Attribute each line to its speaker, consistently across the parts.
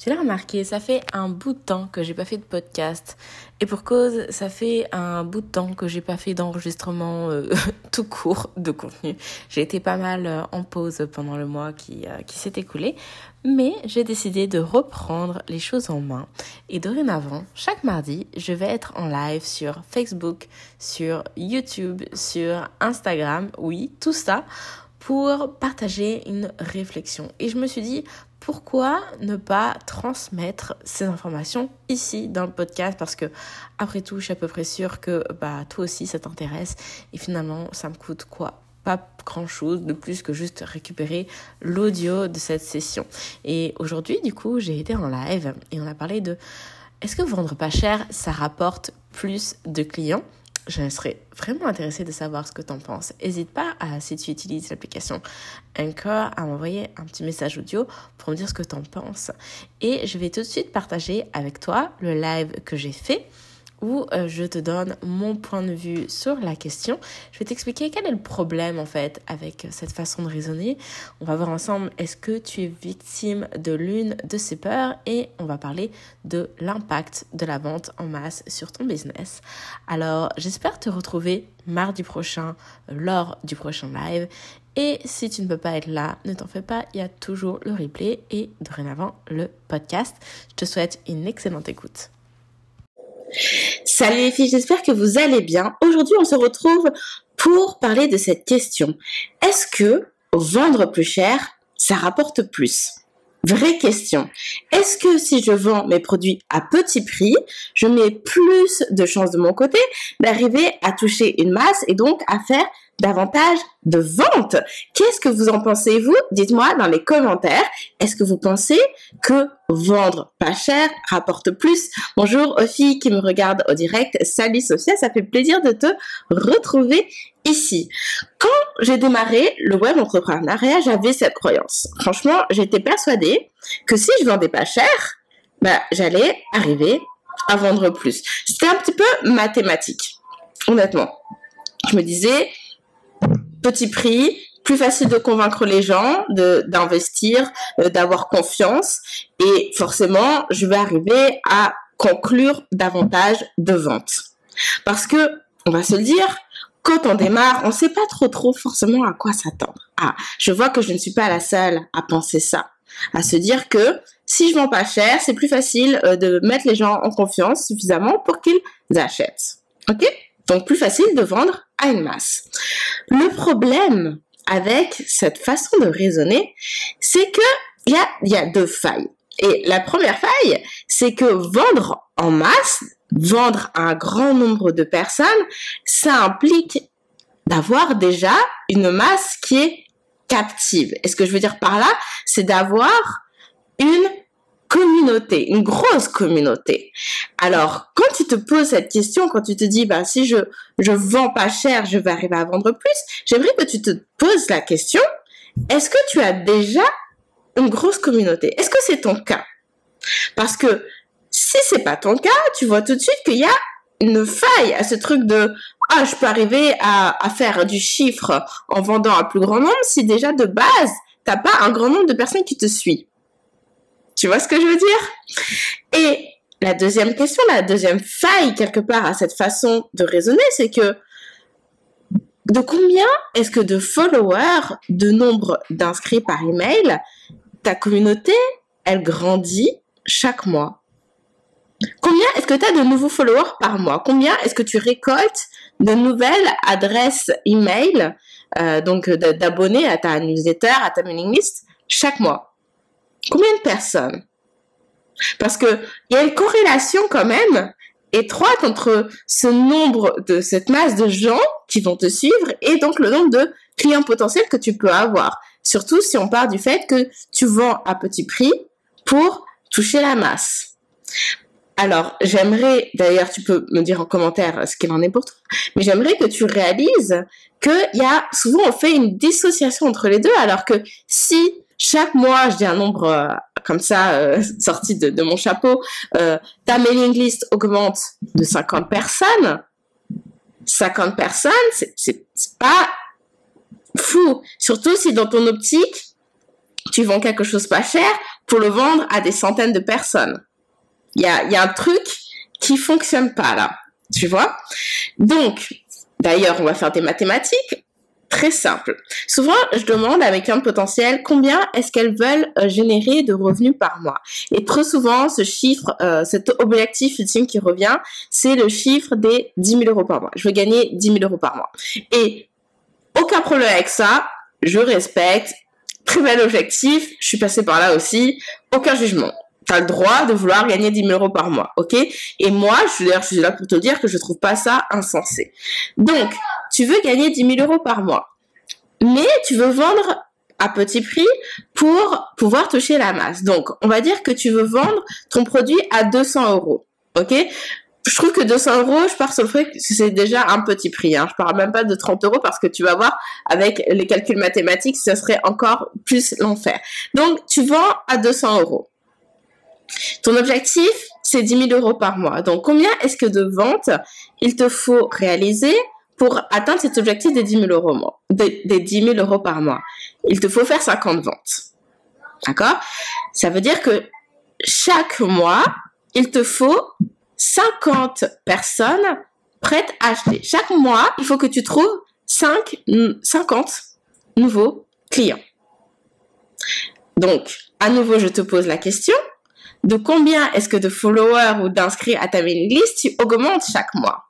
Speaker 1: Tu l'as remarqué, ça fait un bout de temps que j'ai pas fait de podcast. Et pour cause, ça fait un bout de temps que j'ai pas fait d'enregistrement euh, tout court de contenu. J'ai été pas mal euh, en pause pendant le mois qui, euh, qui s'est écoulé. Mais j'ai décidé de reprendre les choses en main. Et dorénavant, chaque mardi, je vais être en live sur Facebook, sur YouTube, sur Instagram. Oui, tout ça pour partager une réflexion. Et je me suis dit, pourquoi ne pas transmettre ces informations ici dans le podcast? Parce que, après tout, je suis à peu près sûre que bah, toi aussi ça t'intéresse. Et finalement, ça me coûte quoi? Pas grand chose de plus que juste récupérer l'audio de cette session. Et aujourd'hui, du coup, j'ai été en live et on a parlé de est-ce que vendre pas cher, ça rapporte plus de clients je serais vraiment intéressée de savoir ce que tu en penses. N'hésite pas, à, si tu utilises l'application Anchor, à m'envoyer un petit message audio pour me dire ce que tu en penses. Et je vais tout de suite partager avec toi le live que j'ai fait où euh, je te donne mon point de vue sur la question. Je vais t'expliquer quel est le problème en fait avec cette façon de raisonner. On va voir ensemble est-ce que tu es victime de l'une de ces peurs et on va parler de l'impact de la vente en masse sur ton business. Alors j'espère te retrouver mardi prochain lors du prochain live. Et si tu ne peux pas être là, ne t'en fais pas, il y a toujours le replay et dorénavant le podcast. Je te souhaite une excellente écoute.
Speaker 2: Salut les filles, j'espère que vous allez bien. Aujourd'hui, on se retrouve pour parler de cette question. Est-ce que vendre plus cher, ça rapporte plus? Vraie question. Est-ce que si je vends mes produits à petit prix, je mets plus de chances de mon côté d'arriver à toucher une masse et donc à faire davantage de ventes. Qu'est-ce que vous en pensez, vous? Dites-moi dans les commentaires. Est-ce que vous pensez que vendre pas cher rapporte plus? Bonjour aux filles qui me regardent au direct. Salut Sophia, ça fait plaisir de te retrouver ici. Quand j'ai démarré le web entrepreneuriat, j'avais cette croyance. Franchement, j'étais persuadée que si je vendais pas cher, bah, j'allais arriver à vendre plus. C'était un petit peu mathématique, honnêtement. Je me disais, petit prix, plus facile de convaincre les gens d'investir, euh, d'avoir confiance et forcément, je vais arriver à conclure davantage de ventes. Parce que on va se le dire, quand on démarre, on sait pas trop trop forcément à quoi s'attendre. Ah, je vois que je ne suis pas la seule à penser ça, à se dire que si je vends pas cher, c'est plus facile euh, de mettre les gens en confiance suffisamment pour qu'ils achètent. OK? Donc plus facile de vendre à une masse. Le problème avec cette façon de raisonner, c'est que il y a, y a deux failles. Et la première faille, c'est que vendre en masse, vendre à un grand nombre de personnes, ça implique d'avoir déjà une masse qui est captive. Et ce que je veux dire par là, c'est d'avoir une communauté, une grosse communauté. Alors, quand tu te poses cette question, quand tu te dis, bah, si je, je vends pas cher, je vais arriver à vendre plus, j'aimerais que tu te poses la question, est-ce que tu as déjà une grosse communauté? Est-ce que c'est ton cas? Parce que si c'est pas ton cas, tu vois tout de suite qu'il y a une faille à ce truc de ah je peux arriver à, à faire du chiffre en vendant à plus grand nombre si déjà de base t'as pas un grand nombre de personnes qui te suivent. Tu vois ce que je veux dire? Et la deuxième question, la deuxième faille quelque part à cette façon de raisonner, c'est que de combien est-ce que de followers, de nombre d'inscrits par email, ta communauté, elle grandit chaque mois? Combien est-ce que tu as de nouveaux followers par mois? Combien est-ce que tu récoltes de nouvelles adresses email, euh, donc d'abonnés à ta newsletter, à ta mailing list chaque mois? Combien de personnes? Parce que il y a une corrélation quand même étroite entre ce nombre de cette masse de gens qui vont te suivre et donc le nombre de clients potentiels que tu peux avoir. Surtout si on part du fait que tu vends à petit prix pour toucher la masse. Alors, j'aimerais, d'ailleurs, tu peux me dire en commentaire ce qu'il en est pour toi, mais j'aimerais que tu réalises qu'il y a, souvent on fait une dissociation entre les deux, alors que si chaque mois, je dis un nombre euh, comme ça euh, sorti de, de, mon chapeau, euh, ta mailing list augmente de 50 personnes. 50 personnes, c'est pas fou. Surtout si dans ton optique, tu vends quelque chose pas cher pour le vendre à des centaines de personnes. Il y a, y a un truc qui fonctionne pas là, tu vois? Donc, d'ailleurs, on va faire des mathématiques très simple. Souvent, je demande à mes clients potentiels combien est-ce qu'elles veulent euh, générer de revenus par mois. Et trop souvent, ce chiffre, euh, cet objectif ultime qui revient, c'est le chiffre des 10 000 euros par mois. Je veux gagner 10 000 euros par mois. Et aucun problème avec ça. Je respecte. Très bel objectif. Je suis passée par là aussi. Aucun jugement. Tu as le droit de vouloir gagner 10 000 euros par mois, ok? Et moi, je suis, je suis là pour te dire que je trouve pas ça insensé. Donc, tu veux gagner 10 000 euros par mois, mais tu veux vendre à petit prix pour pouvoir toucher la masse. Donc, on va dire que tu veux vendre ton produit à 200 euros, ok? Je trouve que 200 euros, je pars sur le fait que c'est déjà un petit prix. Hein. Je parle même pas de 30 euros parce que tu vas voir, avec les calculs mathématiques, ça serait encore plus l'enfer. Donc, tu vends à 200 euros. Ton objectif, c'est 10 000 euros par mois. Donc, combien est-ce que de ventes il te faut réaliser pour atteindre cet objectif des 10 000 euros, des, 10 000 euros par mois? Il te faut faire 50 ventes. D'accord? Ça veut dire que chaque mois, il te faut 50 personnes prêtes à acheter. Chaque mois, il faut que tu trouves 5, 50 nouveaux clients. Donc, à nouveau, je te pose la question de combien est-ce que de followers ou d'inscrits à ta mailing list tu augmentes chaque mois?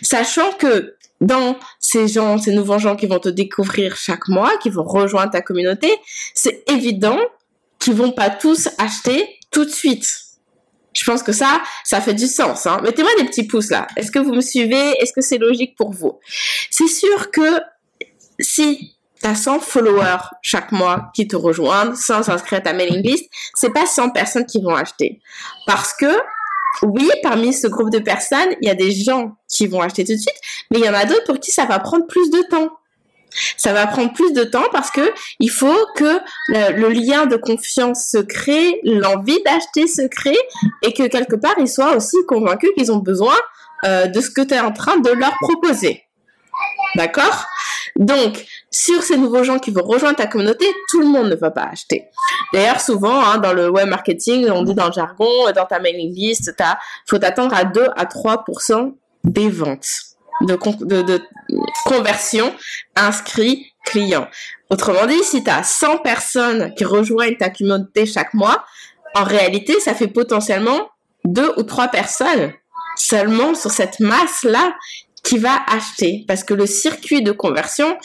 Speaker 2: Sachant que dans ces gens, ces nouveaux gens qui vont te découvrir chaque mois, qui vont rejoindre ta communauté, c'est évident qu'ils vont pas tous acheter tout de suite. Je pense que ça, ça fait du sens. Hein. Mettez-moi des petits pouces là. Est-ce que vous me suivez? Est-ce que c'est logique pour vous? C'est sûr que si T'as 100 followers chaque mois qui te rejoignent sans s'inscrire à ta mailing list. C'est pas 100 personnes qui vont acheter. Parce que, oui, parmi ce groupe de personnes, il y a des gens qui vont acheter tout de suite, mais il y en a d'autres pour qui ça va prendre plus de temps. Ça va prendre plus de temps parce que il faut que le, lien de confiance se crée, l'envie d'acheter se crée et que quelque part ils soient aussi convaincus qu'ils ont besoin euh, de ce que tu es en train de leur proposer. D'accord? Donc, sur ces nouveaux gens qui vont rejoindre ta communauté, tout le monde ne va pas acheter. D'ailleurs, souvent, hein, dans le web marketing, on dit dans le jargon, dans ta mailing list, il faut t'attendre à 2 à 3% des ventes, de, conversion inscrits clients. Autrement dit, si tu as 100 personnes qui rejoignent ta communauté chaque mois, en réalité, ça fait potentiellement 2 ou 3 personnes seulement sur cette masse-là qui va acheter parce que le circuit de conversion,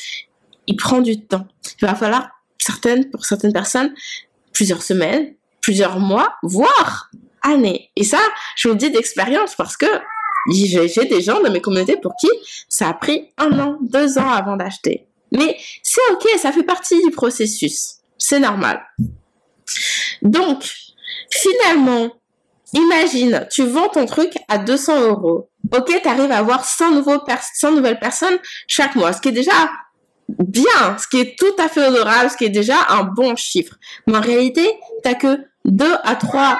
Speaker 2: il prend du temps. Il va falloir certaines, pour certaines personnes, plusieurs semaines, plusieurs mois, voire années. Et ça, je vous le dis d'expérience parce que j'ai des gens dans mes communautés pour qui ça a pris un an, deux ans avant d'acheter. Mais c'est ok, ça fait partie du processus. C'est normal. Donc, finalement, imagine, tu vends ton truc à 200 euros ok, tu arrives à avoir 100, nouveaux 100 nouvelles personnes chaque mois, ce qui est déjà bien, ce qui est tout à fait honorable, ce qui est déjà un bon chiffre. Mais en réalité, tu que 2 à 3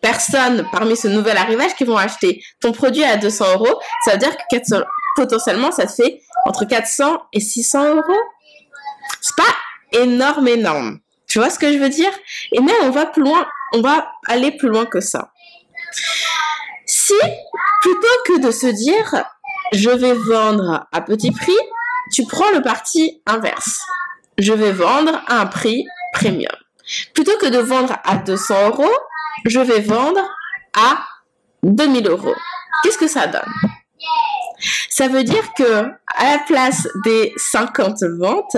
Speaker 2: personnes parmi ce nouvel arrivage qui vont acheter ton produit à 200 euros. Ça veut dire que potentiellement, ça fait entre 400 et 600 euros. C'est pas énorme, énorme. Tu vois ce que je veux dire? Et même, on va plus loin, on va aller plus loin que ça. Si, plutôt que de se dire, je vais vendre à petit prix, tu prends le parti inverse. Je vais vendre à un prix premium. Plutôt que de vendre à 200 euros, je vais vendre à 2000 euros. Qu'est-ce que ça donne? Ça veut dire que à la place des 50 ventes,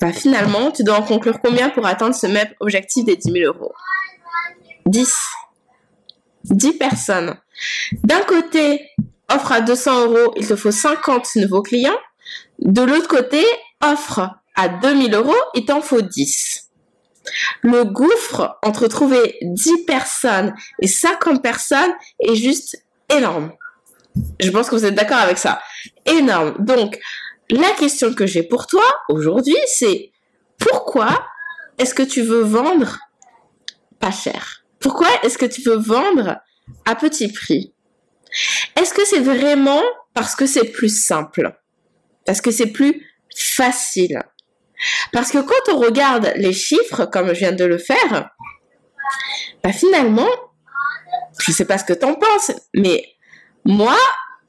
Speaker 2: bah finalement, tu dois en conclure combien pour atteindre ce même objectif des 10 000 euros? 10. 10 personnes. D'un côté, offre à 200 euros, il te faut 50 nouveaux clients. De l'autre côté, offre à 2000 euros, il t'en faut 10. Le gouffre entre trouver 10 personnes et 50 personnes est juste énorme. Je pense que vous êtes d'accord avec ça. Énorme. Donc, la question que j'ai pour toi aujourd'hui, c'est pourquoi est-ce que tu veux vendre pas cher? Pourquoi est-ce que tu veux vendre à petit prix? Est-ce que c'est vraiment parce que c'est plus simple? Parce que c'est plus facile Parce que quand on regarde les chiffres, comme je viens de le faire, bah finalement, je sais pas ce que tu en penses, mais moi,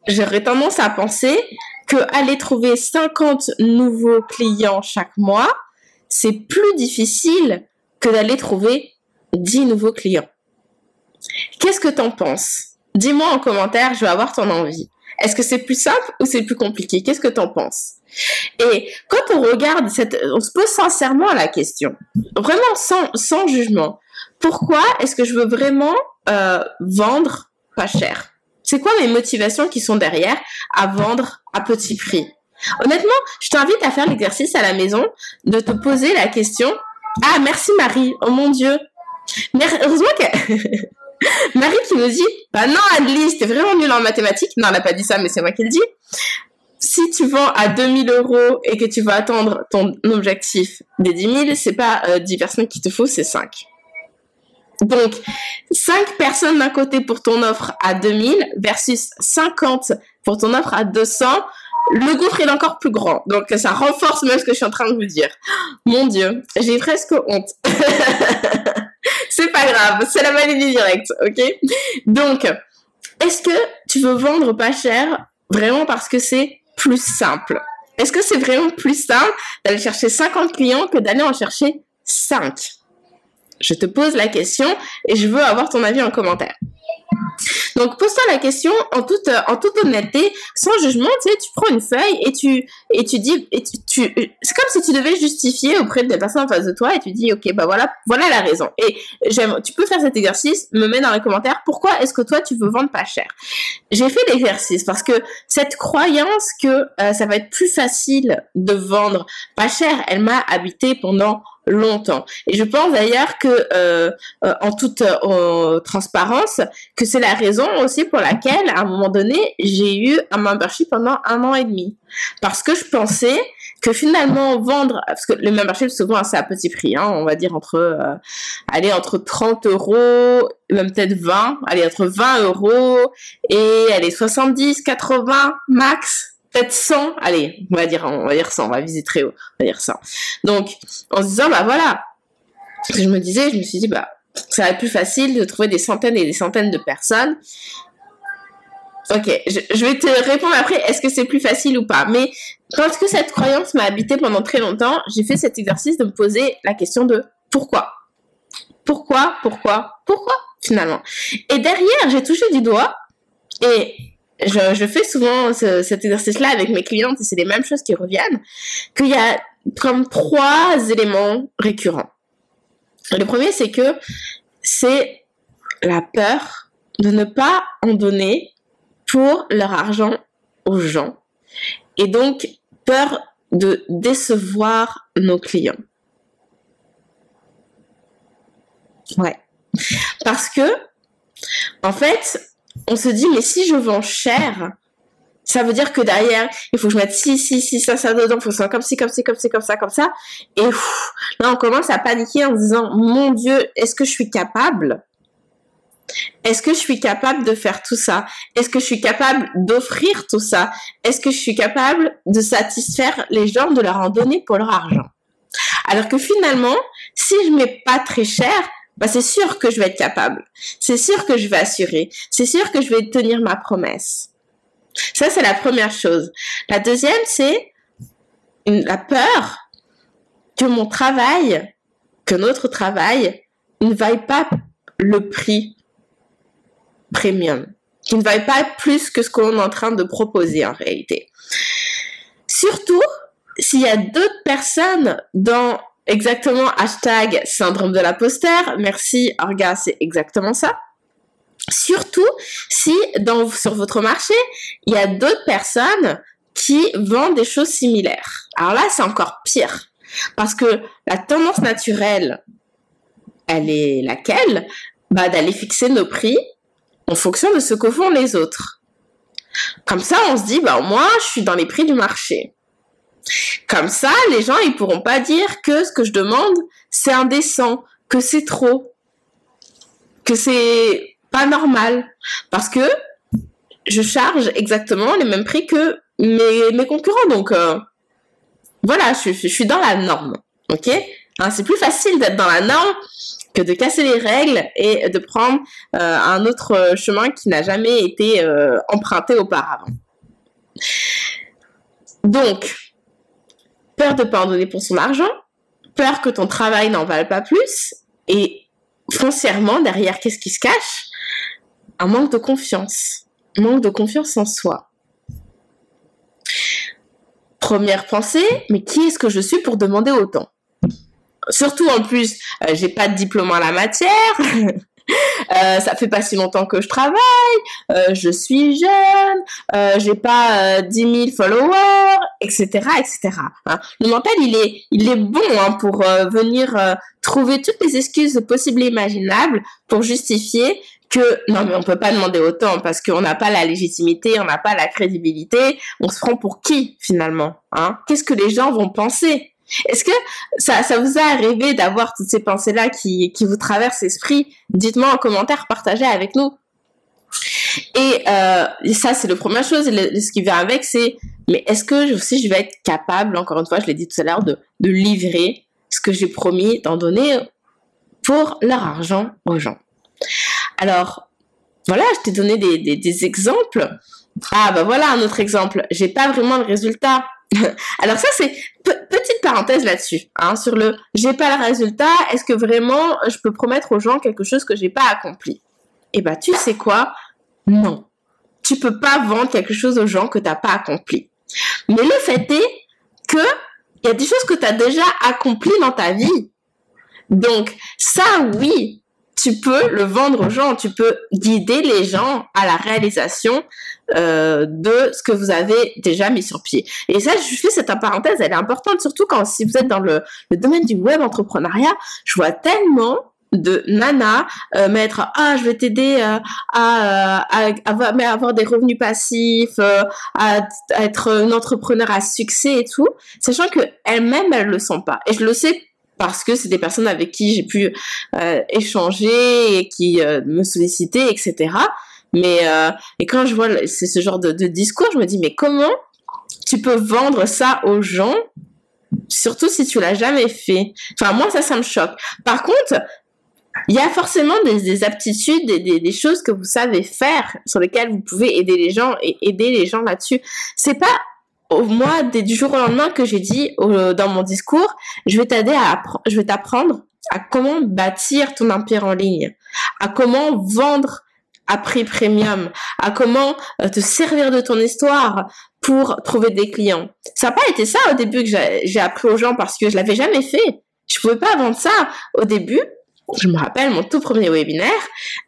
Speaker 2: j'aurais tendance à penser que aller trouver 50 nouveaux clients chaque mois, c'est plus difficile que d'aller trouver 10 nouveaux clients. Qu'est-ce que tu en penses? Dis-moi en commentaire, je vais avoir ton envie. Est-ce que c'est plus simple ou c'est plus compliqué? Qu'est-ce que tu en penses? Et quand on regarde cette, on se pose sincèrement la question, vraiment sans, sans jugement. Pourquoi est-ce que je veux vraiment euh, vendre pas cher? C'est quoi mes motivations qui sont derrière à vendre à petit prix? Honnêtement, je t'invite à faire l'exercice à la maison de te poser la question. Ah, merci Marie. Oh mon Dieu. Heureusement que Marie qui nous dit, bah non, Annelise, t'es vraiment nulle en mathématiques. Non, elle n'a pas dit ça, mais c'est moi qui le dis. Si tu vends à 2000 euros et que tu vas attendre ton objectif des 10 000, c'est pas euh, 10 personnes qu'il te faut, c'est 5. Donc, 5 personnes d'un côté pour ton offre à 2000 versus 50 pour ton offre à 200. Le gouffre est encore plus grand. Donc, ça renforce même ce que je suis en train de vous dire. Mon Dieu, j'ai presque honte. c'est pas grave, c'est la maladie directe, ok? Donc, est-ce que tu veux vendre pas cher vraiment parce que c'est plus simple? Est-ce que c'est vraiment plus simple d'aller chercher 50 clients que d'aller en chercher 5 Je te pose la question et je veux avoir ton avis en commentaire. Donc pose-toi la question en toute en toute honnêteté, sans jugement, tu sais, tu prends une feuille et tu et tu dis c'est comme si tu devais justifier auprès de la personne en face de toi et tu dis OK, bah voilà, voilà la raison. Et j'aime tu peux faire cet exercice, me mets dans les commentaires pourquoi est-ce que toi tu veux vendre pas cher? J'ai fait l'exercice parce que cette croyance que euh, ça va être plus facile de vendre pas cher, elle m'a habité pendant longtemps. Et je pense d'ailleurs que, euh, euh, en toute euh, transparence, que c'est la raison aussi pour laquelle, à un moment donné, j'ai eu un membership pendant un an et demi. Parce que je pensais que finalement vendre, parce que le membership souvent c'est à petit prix, hein, on va dire entre, euh, aller entre 30 euros, même peut-être 20, allez entre 20 euros et allez 70, 80 max peut-être 100, allez, on va dire, on va dire 100, on va viser très haut, on va dire 100. Donc, en se disant, bah voilà, je me disais, je me suis dit, bah, ça va être plus facile de trouver des centaines et des centaines de personnes. Ok, je, vais te répondre après, est-ce que c'est plus facile ou pas? Mais quand que cette croyance m'a habité pendant très longtemps, j'ai fait cet exercice de me poser la question de pourquoi? Pourquoi? Pourquoi? Pourquoi? Finalement. Et derrière, j'ai touché du doigt et je, je fais souvent cet exercice-là avec mes clientes et c'est les mêmes choses qui reviennent, qu'il y a comme trois éléments récurrents. Le premier, c'est que c'est la peur de ne pas en donner pour leur argent aux gens et donc peur de décevoir nos clients. Ouais. Parce que, en fait, on se dit, mais si je vends cher, ça veut dire que derrière, il faut que je mette si, si, si, ça, ça dedans, il faut que ça comme ci, comme ci, comme ci, comme ça, comme ça. Et là, on commence à paniquer en se disant, mon Dieu, est-ce que je suis capable? Est-ce que je suis capable de faire tout ça? Est-ce que je suis capable d'offrir tout ça? Est-ce que je suis capable de satisfaire les gens, de leur en donner pour leur argent? Alors que finalement, si je mets pas très cher, bah, c'est sûr que je vais être capable. C'est sûr que je vais assurer. C'est sûr que je vais tenir ma promesse. Ça, c'est la première chose. La deuxième, c'est la peur que mon travail, que notre travail ne vaille pas le prix premium, qui ne vaille pas plus que ce qu'on est en train de proposer en réalité. Surtout s'il y a d'autres personnes dans Exactement, hashtag syndrome de l'imposteur. Merci, Orga, c'est exactement ça. Surtout si sur votre marché, il y a d'autres personnes qui vendent des choses similaires. Alors là, c'est encore pire. Parce que la tendance naturelle, elle est laquelle? Bah, D'aller fixer nos prix en fonction de ce que font les autres. Comme ça, on se dit, bah, moi, je suis dans les prix du marché. Comme ça, les gens, ils pourront pas dire que ce que je demande, c'est indécent, que c'est trop, que c'est pas normal. Parce que je charge exactement les mêmes prix que mes, concurrents. Donc, euh, voilà, je, je, suis dans la norme. OK? Hein, C'est plus facile d'être dans la norme que de casser les règles et de prendre euh, un autre chemin qui n'a jamais été euh, emprunté auparavant. Donc, peur de pas pour son argent, peur que ton travail n'en vale pas plus, et foncièrement, derrière, qu'est-ce qui se cache? Un manque de confiance. manque de confiance en soi. Première pensée, mais qui est-ce que je suis pour demander autant? Surtout en plus, euh, j'ai pas de diplôme en la matière. Euh, ça fait pas si longtemps que je travaille, euh, je suis jeune, euh, j'ai pas euh, 10 000 followers, etc., etc. Hein. Le mental, il est, il est bon hein, pour euh, venir euh, trouver toutes les excuses possibles et imaginables pour justifier que non mais on peut pas demander autant parce qu'on n'a pas la légitimité, on n'a pas la crédibilité, on se prend pour qui finalement hein? Qu'est-ce que les gens vont penser? Est-ce que ça, vous a arrivé d'avoir toutes ces pensées-là qui, qui vous traversent l'esprit? Dites-moi en commentaire, partagez avec nous. Et, euh, ça, c'est la première chose. Et ce qui vient avec, c'est, mais est-ce que je, si je vais être capable, encore une fois, je l'ai dit tout à l'heure, de, de livrer ce que j'ai promis d'en donner pour leur argent aux gens? Alors, voilà, je t'ai donné des, des, des exemples. Ah, bah voilà un autre exemple. J'ai pas vraiment le résultat. Alors ça, c'est petite parenthèse là-dessus, hein, sur le j'ai pas le résultat, est-ce que vraiment je peux promettre aux gens quelque chose que j'ai pas accompli? Eh ben, tu sais quoi? Non. Tu peux pas vendre quelque chose aux gens que t'as pas accompli. Mais le fait est que il y a des choses que tu as déjà accomplies dans ta vie. Donc, ça, oui, tu peux le vendre aux gens, tu peux guider les gens à la réalisation euh, de ce que vous avez déjà mis sur pied. Et ça, je fais cette parenthèse, elle est importante, surtout quand si vous êtes dans le, domaine du web entrepreneuriat, je vois tellement de nana euh, mettre ah je vais t'aider euh, à, à, avoir, des revenus passifs euh, à, être une entrepreneur à succès et tout sachant que elles-mêmes elles le sont pas et je le sais parce que c'est des personnes avec qui j'ai pu euh, échanger et qui euh, me sollicitaient, etc. Mais euh, quand je vois ce genre de, discours, je me dis mais comment tu peux vendre ça aux gens, surtout si tu l'as jamais fait? Enfin moi ça ça me choque. Par contre il y a forcément des, des aptitudes, des, des, des, choses que vous savez faire sur lesquelles vous pouvez aider les gens et aider les gens là-dessus. C'est pas au mois du jour au lendemain que j'ai dit dans mon discours, je vais t'aider à je vais t'apprendre à comment bâtir ton empire en ligne, à comment vendre à prix premium, à comment euh, te servir de ton histoire pour trouver des clients. Ça n'a pas été ça au début que j'ai appris aux gens parce que je l'avais jamais fait. Je pouvais pas vendre ça au début. Je me rappelle mon tout premier webinaire,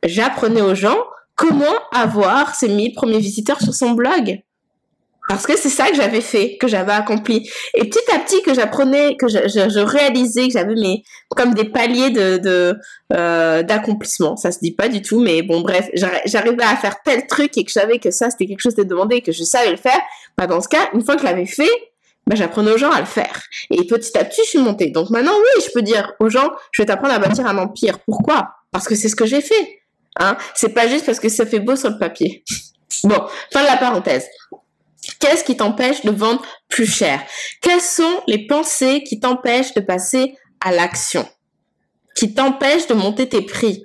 Speaker 2: j'apprenais aux gens comment avoir ses 1000 premiers visiteurs sur son blog. Parce que c'est ça que j'avais fait, que j'avais accompli. Et petit à petit que j'apprenais, que je, je, je, réalisais que j'avais mes comme des paliers de de euh, d'accomplissement. Ça se dit pas du tout, mais bon bref, j'arrivais à faire tel truc et que je savais que ça c'était quelque chose de demandé et que je savais le faire. Bah dans ce cas, une fois que je l'avais fait, bah j'apprenais aux gens à le faire. Et petit à petit, je suis montée. Donc maintenant, oui, je peux dire aux gens, je vais t'apprendre à bâtir un empire. Pourquoi? Parce que c'est ce que j'ai fait. Hein C'est pas juste parce que ça fait beau sur le papier. bon, fin de la parenthèse. Qu'est-ce qui t'empêche de vendre plus cher? Quelles sont les pensées qui t'empêchent de passer à l'action? Qui t'empêchent de monter tes prix?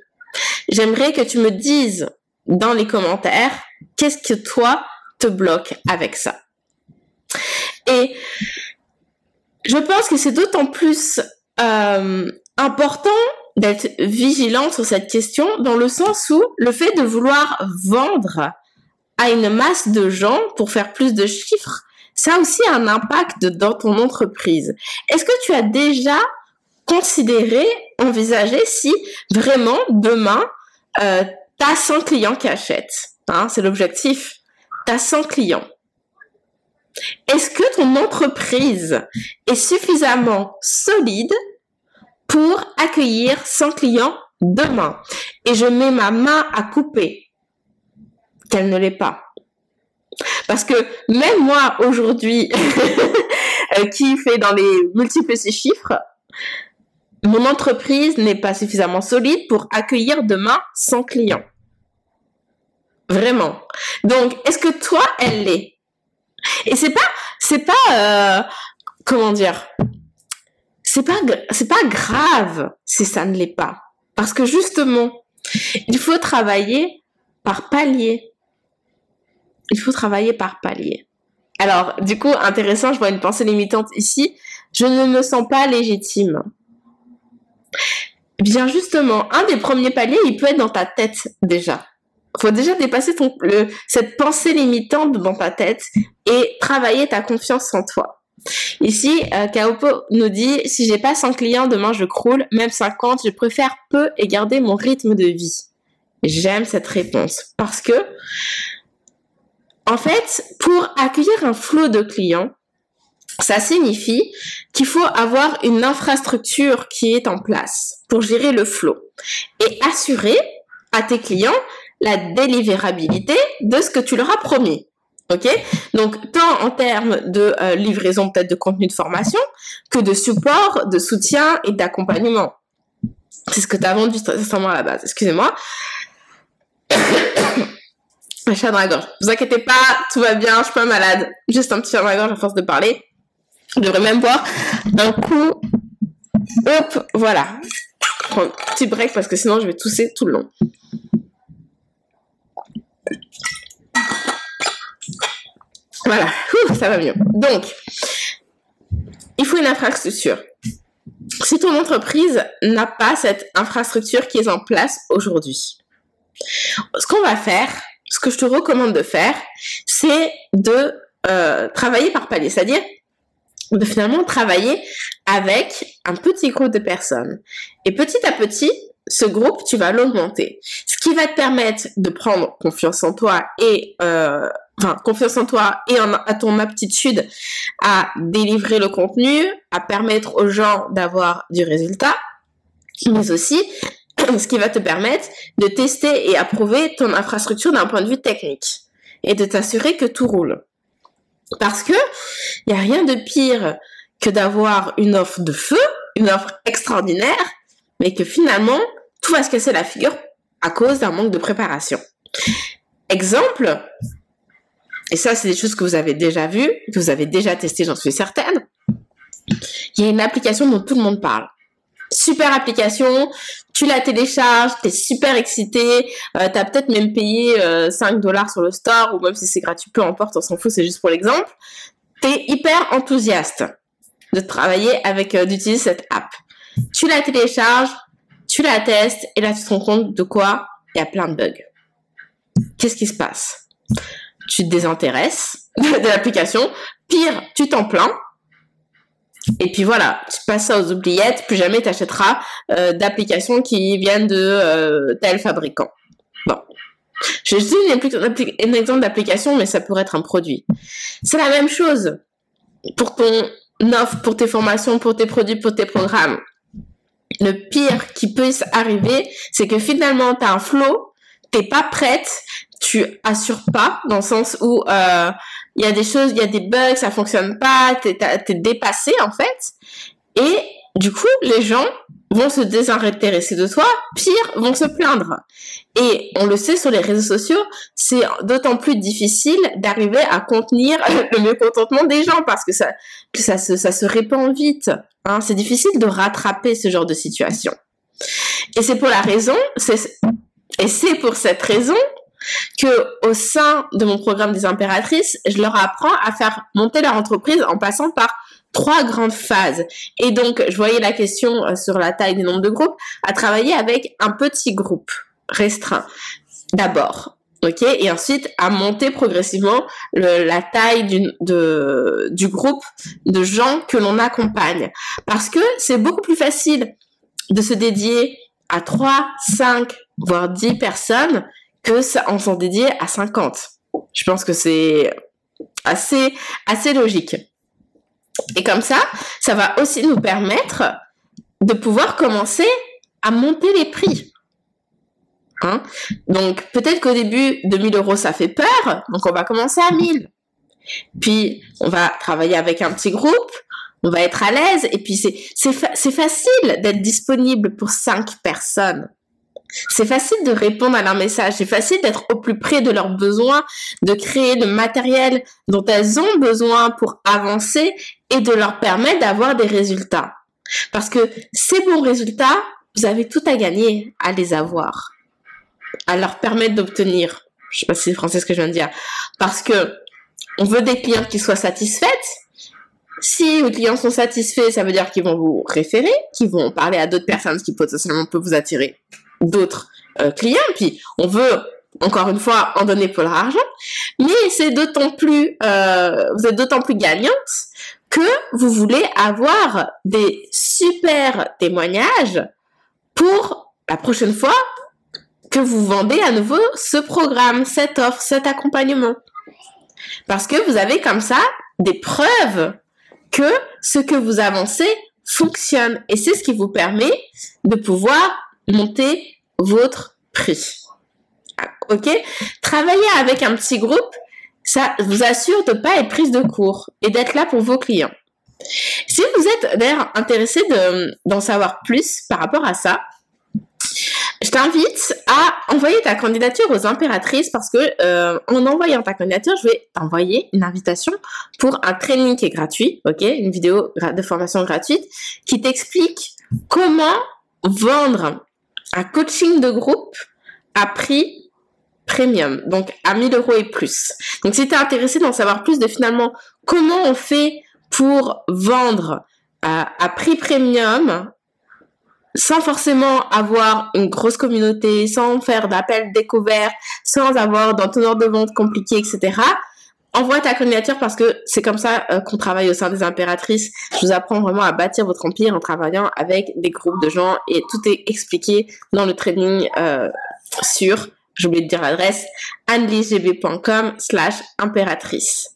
Speaker 2: J'aimerais que tu me dises dans les commentaires qu'est-ce que toi te bloque avec ça? Et je pense que c'est d'autant plus euh, important d'être vigilant sur cette question dans le sens où le fait de vouloir vendre à une masse de gens pour faire plus de chiffres, ça a aussi un impact dans ton entreprise. Est-ce que tu as déjà considéré, envisagé si vraiment demain, euh, tu as 100 clients qui achètent hein, C'est l'objectif. Tu as 100 clients. Est-ce que ton entreprise est suffisamment solide pour accueillir 100 clients demain? Et je mets ma main à couper qu'elle ne l'est pas. Parce que même moi aujourd'hui, euh, qui fait dans les multiples ces chiffres, mon entreprise n'est pas suffisamment solide pour accueillir demain 100 clients. Vraiment. Donc, est-ce que toi, elle l'est? Et c'est pas, c'est pas, euh, comment dire, c'est pas, c'est pas grave si ça ne l'est pas. Parce que justement, il faut travailler par palier. Il faut travailler par palier. Alors, du coup, intéressant, je vois une pensée limitante ici. Je ne me sens pas légitime. Bien justement, un des premiers paliers, il peut être dans ta tête déjà. Il faut déjà dépasser cette pensée limitante dans ta tête et travailler ta confiance en toi. Ici, euh, Kaopo nous dit, si j'ai pas 100 clients, demain je croule, même 50, je préfère peu et garder mon rythme de vie. J'aime cette réponse parce que, fait, pour accueillir un flot de clients, ça signifie qu'il faut avoir une infrastructure qui est en place pour gérer le flot et assurer à tes clients la délivrabilité de ce que tu leur as promis. Ok? Donc, tant en termes de euh, livraison peut-être de contenu de formation que de support, de soutien et d'accompagnement. C'est ce que tu as vendu à la base. Excusez-moi. Un chat dans la gorge. Vous inquiétez pas, tout va bien, je suis pas malade. Juste un petit chat dans la gorge à force de parler. Je devrais même boire un coup. Hop, voilà. Je prends un petit break parce que sinon je vais tousser tout le long. Voilà, ça va mieux. Donc, il faut une infrastructure. Si ton entreprise n'a pas cette infrastructure qui est en place aujourd'hui, ce qu'on va faire, ce que je te recommande de faire, c'est de euh, travailler par palier, c'est-à-dire de finalement travailler avec un petit groupe de personnes. Et petit à petit, ce groupe, tu vas l'augmenter. Ce qui va te permettre de prendre confiance en toi et euh, enfin confiance en toi et à ton aptitude à délivrer le contenu, à permettre aux gens d'avoir du résultat, mais aussi ce qui va te permettre de tester et approuver ton infrastructure d'un point de vue technique et de t'assurer que tout roule. Parce que il y a rien de pire que d'avoir une offre de feu, une offre extraordinaire, mais que finalement tout va se casser la figure à cause d'un manque de préparation. Exemple, et ça c'est des choses que vous avez déjà vues, que vous avez déjà testées, j'en suis certaine. Il y a une application dont tout le monde parle. Super application, tu la télécharges, t'es super excité, euh, t'as peut-être même payé euh, 5 dollars sur le store, ou même si c'est gratuit, peu importe, on s'en fout, c'est juste pour l'exemple. T'es hyper enthousiaste de travailler avec, euh, d'utiliser cette app. Tu la télécharges, tu la testes, et là tu te rends compte de quoi? Il y a plein de bugs. Qu'est-ce qui se passe? Tu te désintéresses de l'application, pire, tu t'en plains, et puis voilà, tu passes ça aux oubliettes, plus jamais tu achèteras euh, d'applications qui viennent de euh, tel fabricant. Bon. Je dis un exemple d'application, mais ça pourrait être un produit. C'est la même chose pour ton offre, pour tes formations, pour tes produits, pour tes programmes. Le pire qui puisse arriver, c'est que finalement, tu as un flow, t'es pas prête, tu assures pas, dans le sens où euh, il y a des choses, il y a des bugs, ça fonctionne pas, t'es es dépassé en fait. Et du coup, les gens vont se désintéresser de toi, pire, vont se plaindre. Et on le sait sur les réseaux sociaux, c'est d'autant plus difficile d'arriver à contenir le mécontentement des gens parce que ça, que ça se, ça se répand vite. Hein. C'est difficile de rattraper ce genre de situation. Et c'est pour la raison, et c'est pour cette raison que au sein de mon programme des impératrices, je leur apprends à faire monter leur entreprise en passant par trois grandes phases. Et donc, je voyais la question euh, sur la taille du nombre de groupes, à travailler avec un petit groupe restreint d'abord. Ok, et ensuite à monter progressivement la taille du, groupe de gens que l'on accompagne. Parce que c'est beaucoup plus facile de se dédier à 3, 5, voire 10 personnes que ça, en s'en dédier à 50. Je pense que c'est assez, logique. Et comme ça, ça va aussi nous permettre de pouvoir commencer à monter les prix. Hein? Donc peut-être qu'au début, 2000 euros, ça fait peur, donc on va commencer à 1000. Puis on va travailler avec un petit groupe, on va être à l'aise, et puis c'est, c'est, c'est facile d'être disponible pour 5 personnes. C'est facile de répondre à leurs messages, c'est facile d'être au plus près de leurs besoins, de créer le matériel dont elles ont besoin pour avancer et de leur permettre d'avoir des résultats. Parce que ces bons résultats vous avez tout à gagner à les avoir, à leur permettre d'obtenir. Je sais pas si c'est français ce que je viens de dire. Parce que on veut des clients qui soient satisfaits. Si les clients sont satisfaits, ça veut dire qu'ils vont vous référer, qu'ils vont parler à d'autres personnes, qui potentiellement peuvent vous attirer d'autres euh, clients. Puis on veut encore une fois en donner pour leur argent, mais c'est d'autant plus, euh, vous êtes d'autant plus gagnante que vous voulez avoir des super témoignages pour la prochaine fois que vous vendez à nouveau ce programme, cette offre, cet accompagnement. Parce que vous avez comme ça des preuves que ce que vous avancez fonctionne. Et c'est ce qui vous permet de pouvoir monter votre prix. Ok Travailler avec un petit groupe, ça vous assure de ne pas être prise de cours et d'être là pour vos clients. Si vous êtes d'ailleurs intéressé d'en savoir plus par rapport à ça, je t'invite à envoyer ta candidature aux impératrices parce que euh, en envoyant ta candidature, je vais t'envoyer une invitation pour un training qui est gratuit, ok, une vidéo de formation gratuite qui t'explique comment vendre un coaching de groupe à prix premium, donc à 1000 euros et plus. Donc si tu es intéressé d'en savoir plus de finalement comment on fait pour vendre à, à prix premium sans forcément avoir une grosse communauté, sans faire d'appels découverts, sans avoir d'entonnoir de vente compliqué, etc. Envoie ta candidature parce que c'est comme ça euh, qu'on travaille au sein des impératrices. Je vous apprends vraiment à bâtir votre empire en travaillant avec des groupes de gens et tout est expliqué dans le training euh, sur j'ai oublié de dire l'adresse, annelisegb.com slash impératrice.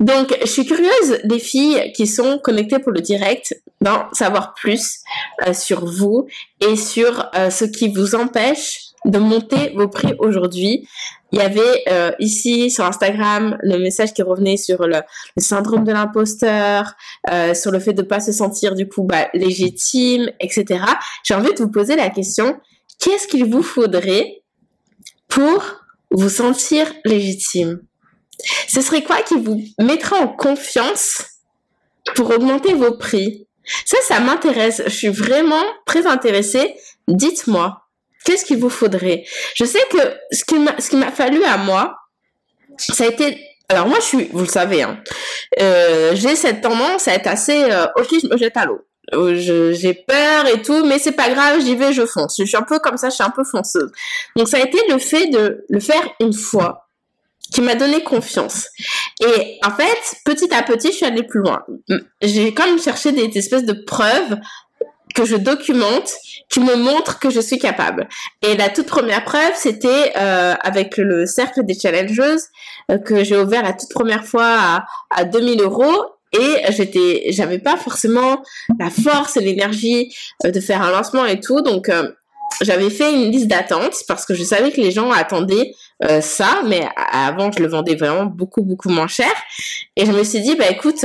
Speaker 2: Donc, je suis curieuse des filles qui sont connectées pour le direct d'en savoir plus euh, sur vous et sur euh, ce qui vous empêche de monter vos prix aujourd'hui. Il y avait euh, ici sur Instagram le message qui revenait sur le, syndrome de l'imposteur, sur le fait de pas se sentir du coup bah, légitime, etc. J'ai envie de vous poser la question qu'est-ce qu'il vous faudrait pour vous sentir légitime? Ce serait quoi qui vous mettra en confiance pour augmenter vos prix? Ça, ça m'intéresse. Je suis vraiment très intéressée. Dites-moi, qu'est-ce qu'il vous faudrait? Je sais que ce qui m'a, ce m'a fallu à moi, ça a été alors moi je suis, vous le savez, hein, euh, j'ai cette tendance à être assez euh, ok je me jette à l'eau j'ai peur et tout, mais c'est pas grave, j'y vais, je fonce. Je suis un peu comme ça, je suis un peu fonceuse. Donc ça a été le fait de le faire une fois qui m'a donné confiance. Et en fait, petit à petit, je suis allée plus loin. J'ai quand même cherché des, espèces de preuves que je documente, qui me montrent que je suis capable. Et la toute première preuve, c'était euh, avec le cercle des challengeuses euh, que j'ai ouvert la toute première fois à, à 2000 euros. Et j'étais j'avais pas forcément la force et l'énergie euh, de faire un lancement et tout. Donc euh, j'avais fait une liste d'attente parce que je savais que les gens attendaient euh, ça. Mais avant je le vendais vraiment beaucoup beaucoup moins cher. Et je me suis dit bah écoute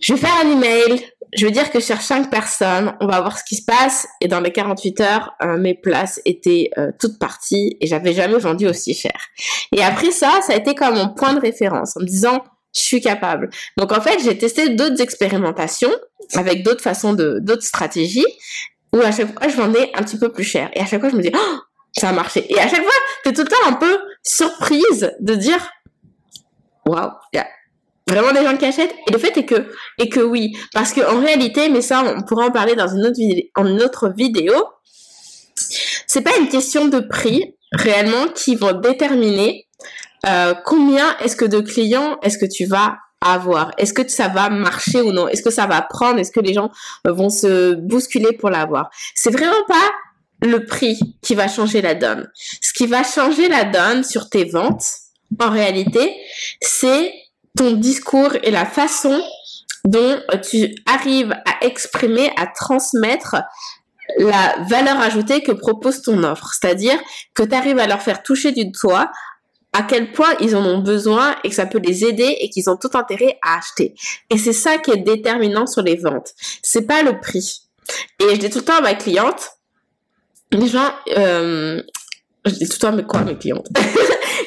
Speaker 2: je vais faire un email je veux dire que cherche 5 personnes, on va voir ce qui se passe. Et dans les 48 heures, mes places étaient toutes parties et j'avais jamais vendu aussi cher. Et après ça, ça a été comme mon point de référence en me disant, je suis capable. Donc en fait, j'ai testé d'autres expérimentations avec d'autres façons de, d'autres stratégies où à chaque fois je vendais un petit peu plus cher. Et à chaque fois je me dis, oh, ça a marché. Et à chaque fois, t'es tout le temps un peu surprise de dire, waouh, vraiment des gens qui achètent. Et le fait est que, et que oui, parce que en réalité, mais ça, on pourra en parler dans une autre autre vidéo. C'est pas une question de prix réellement qui vont déterminer euh, combien est-ce que de clients est-ce que tu vas avoir Est-ce que ça va marcher ou non? Est-ce que ça va prendre? Est-ce que les gens vont se bousculer pour l'avoir? C'est vraiment pas le prix qui va changer la donne. Ce qui va changer la donne sur tes ventes, en réalité, c'est ton discours et la façon dont tu arrives à exprimer, à transmettre la valeur ajoutée que propose ton offre. C'est-à-dire que tu arrives à leur faire toucher du doigt à quel point ils en ont besoin et que ça peut les aider et qu'ils ont tout intérêt à acheter. Et c'est ça qui est déterminant sur les ventes. C'est pas le prix. Et je dis tout le temps à ma cliente, les gens, euh, je dis tout le temps mais quoi mes clientes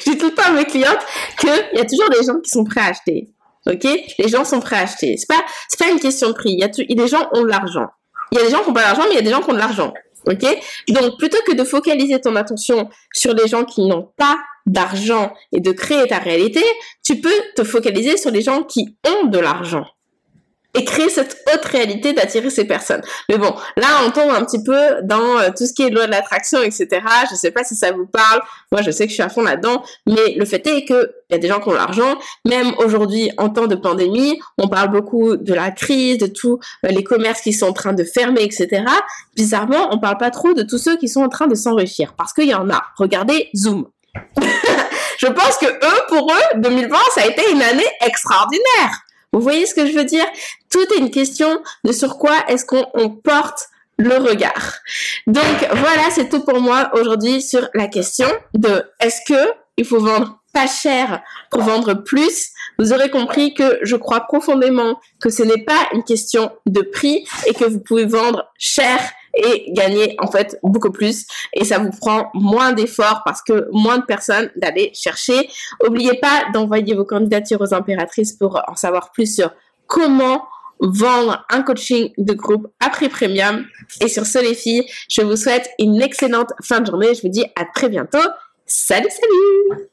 Speaker 2: Je dis tout le temps à mes clientes qu'il y a toujours des gens qui sont prêts à acheter. Ok? Les gens sont prêts à acheter. C'est pas pas une question de prix. Il y a les gens ont l'argent. Il y a des gens qui n'ont pas d'argent, mais il y a des gens qui ont de l'argent. Ok? Donc, plutôt que de focaliser ton attention sur les gens qui n'ont pas d'argent et de créer ta réalité, tu peux te focaliser sur les gens qui ont de l'argent et créer cette haute réalité d'attirer ces personnes. Mais bon, là, on tombe un petit peu dans euh, tout ce qui est loi de l'attraction, etc. Je sais pas si ça vous parle. Moi, je sais que je suis à fond là-dedans. Mais le fait est que il y a des gens qui ont l'argent. Même aujourd'hui, en temps de pandémie, on parle beaucoup de la crise, de tous euh, les commerces qui sont en train de fermer, etc. Bizarrement, on parle pas trop de tous ceux qui sont en train de s'enrichir. Parce qu'il y en a. Regardez Zoom. je pense que eux, pour eux, 2020, ça a été une année extraordinaire. Vous voyez ce que je veux dire? Tout est une question de sur quoi est-ce qu'on porte le regard. Donc voilà, c'est tout pour moi aujourd'hui sur la question de est-ce que il faut vendre pas cher pour vendre plus? Vous aurez compris que je crois profondément que ce n'est pas une question de prix et que vous pouvez vendre cher et gagner en fait beaucoup plus et ça vous prend moins d'efforts parce que moins de personnes d'aller chercher. N'oubliez pas d'envoyer vos candidatures aux impératrices pour en savoir plus sur comment vendre un coaching de groupe à prix premium. Et sur ce les filles, je vous souhaite une excellente fin de journée. Je vous dis à très bientôt. Salut, salut